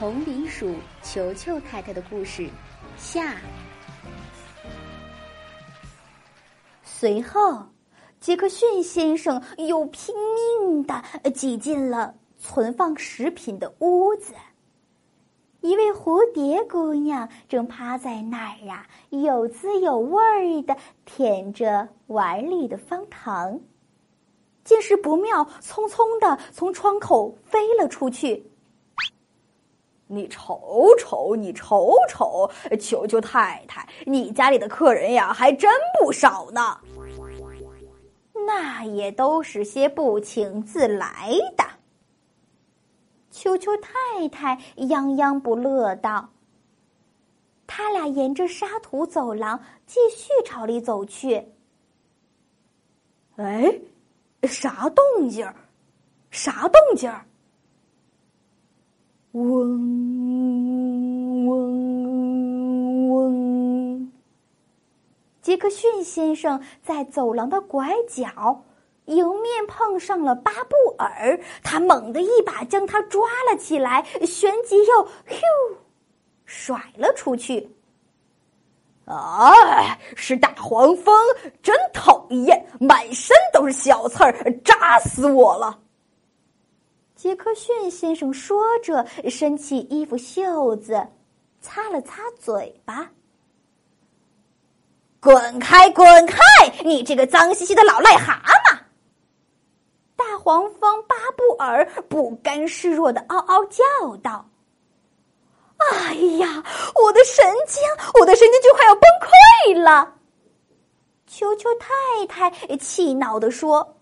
红鼻鼠球球太太的故事下。随后，杰克逊先生又拼命的挤进了存放食品的屋子。一位蝴蝶姑娘正趴在那儿呀，有滋有味的舔着碗里的方糖。见势不妙，匆匆的从窗口飞了出去。你瞅瞅，你瞅瞅，求求太太，你家里的客人呀，还真不少呢。那也都是些不请自来的。球球太太泱泱不乐道。他俩沿着沙土走廊继续朝里走去。哎，啥动静儿？啥动静儿？嗡嗡嗡！杰克逊先生在走廊的拐角。迎面碰上了巴布尔，他猛地一把将他抓了起来，旋即又咻甩了出去。哎，是大黄蜂，真讨厌，满身都是小刺儿，扎死我了。杰克逊先生说着，伸起衣服袖子，擦了擦嘴巴。滚开，滚开！你这个脏兮兮的老癞蛤蟆！大黄蜂巴布尔不甘示弱的嗷嗷叫道：“哎呀，我的神经，我的神经就快要崩溃了！”球球太太气恼的说。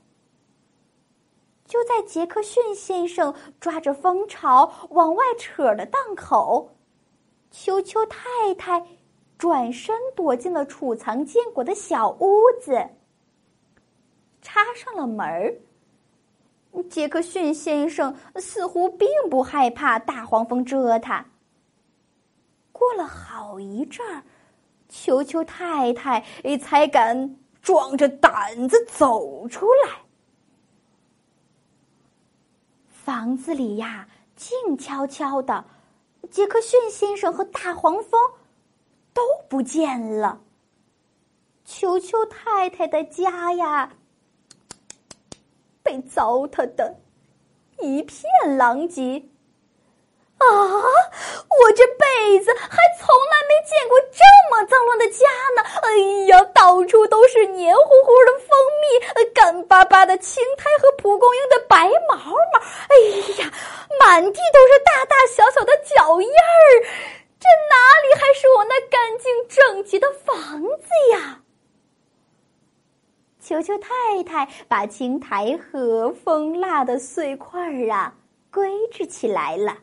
就在杰克逊先生抓着蜂巢往外扯的档口，球球太太转身躲进了储藏坚果的小屋子，插上了门儿。杰克逊先生似乎并不害怕大黄蜂蛰他。过了好一阵儿，球球太太才敢壮着胆子走出来。房子里呀，静悄悄的，杰克逊先生和大黄蜂都不见了。球球太太的家呀。被糟蹋的一片狼藉啊！我这辈子还从来没见过这么脏乱的家呢！哎呀，到处都是黏糊糊的蜂蜜，干巴巴的青苔和蒲公英的白毛毛。哎呀，满地都是大大小小的脚印儿，这哪里还是我那干净整齐的房子呀？球球太太把青苔和蜂蜡的碎块儿啊归置起来了，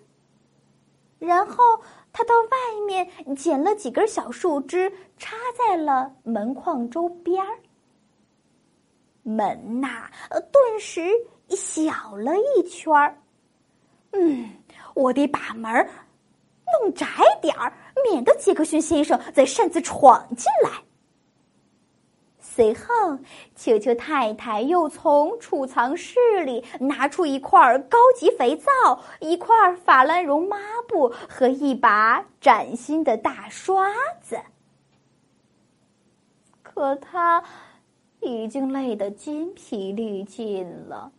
然后他到外面捡了几根小树枝，插在了门框周边儿。门呐，顿时小了一圈儿。嗯，我得把门弄窄点儿，免得杰克逊先生再擅自闯进来。随后，球球太太又从储藏室里拿出一块高级肥皂、一块法兰绒抹布和一把崭新的大刷子。可他已经累得筋疲力尽了，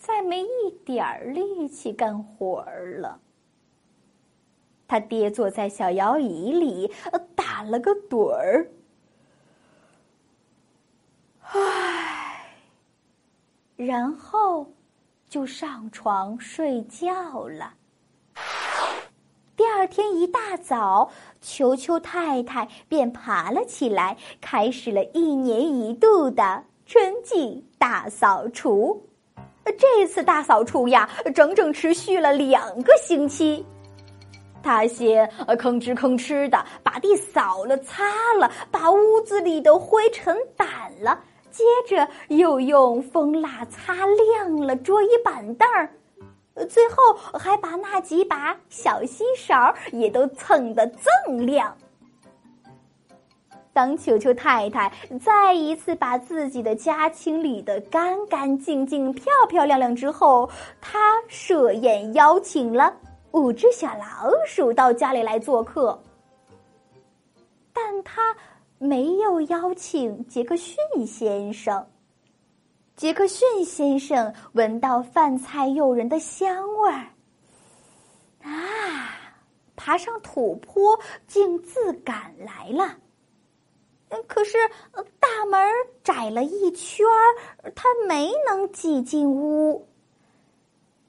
再没一点儿力气干活儿了。他跌坐在小摇椅里，打了个盹儿。唉，然后就上床睡觉了。第二天一大早，球球太太便爬了起来，开始了一年一度的春季大扫除。这次大扫除呀，整整持续了两个星期。他先吭哧吭哧的把地扫了、擦了，把屋子里的灰尘掸了。接着又用蜂蜡擦亮了桌椅板凳儿，最后还把那几把小锡勺也都蹭得锃亮。当球球太太再一次把自己的家清理得干干净净、漂漂亮亮之后，她设宴邀请了五只小老鼠到家里来做客，但他没有邀请杰克逊先生。杰克逊先生闻到饭菜诱人的香味儿，啊，爬上土坡，径自赶来了。可是大门窄了一圈儿，他没能挤进屋。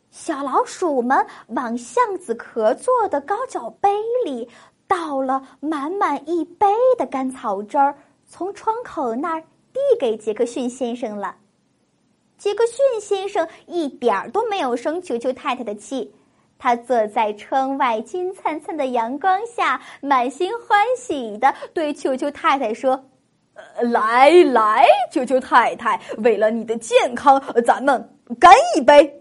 小老鼠们往橡子壳做的高脚杯里倒了满满一杯的甘草汁儿，从窗口那儿递给杰克逊先生了。杰克逊先生一点儿都没有生球球太太的气，他坐在窗外金灿灿的阳光下，满心欢喜的对球球太太说：“来来，球球太太，为了你的健康，咱们干一杯。”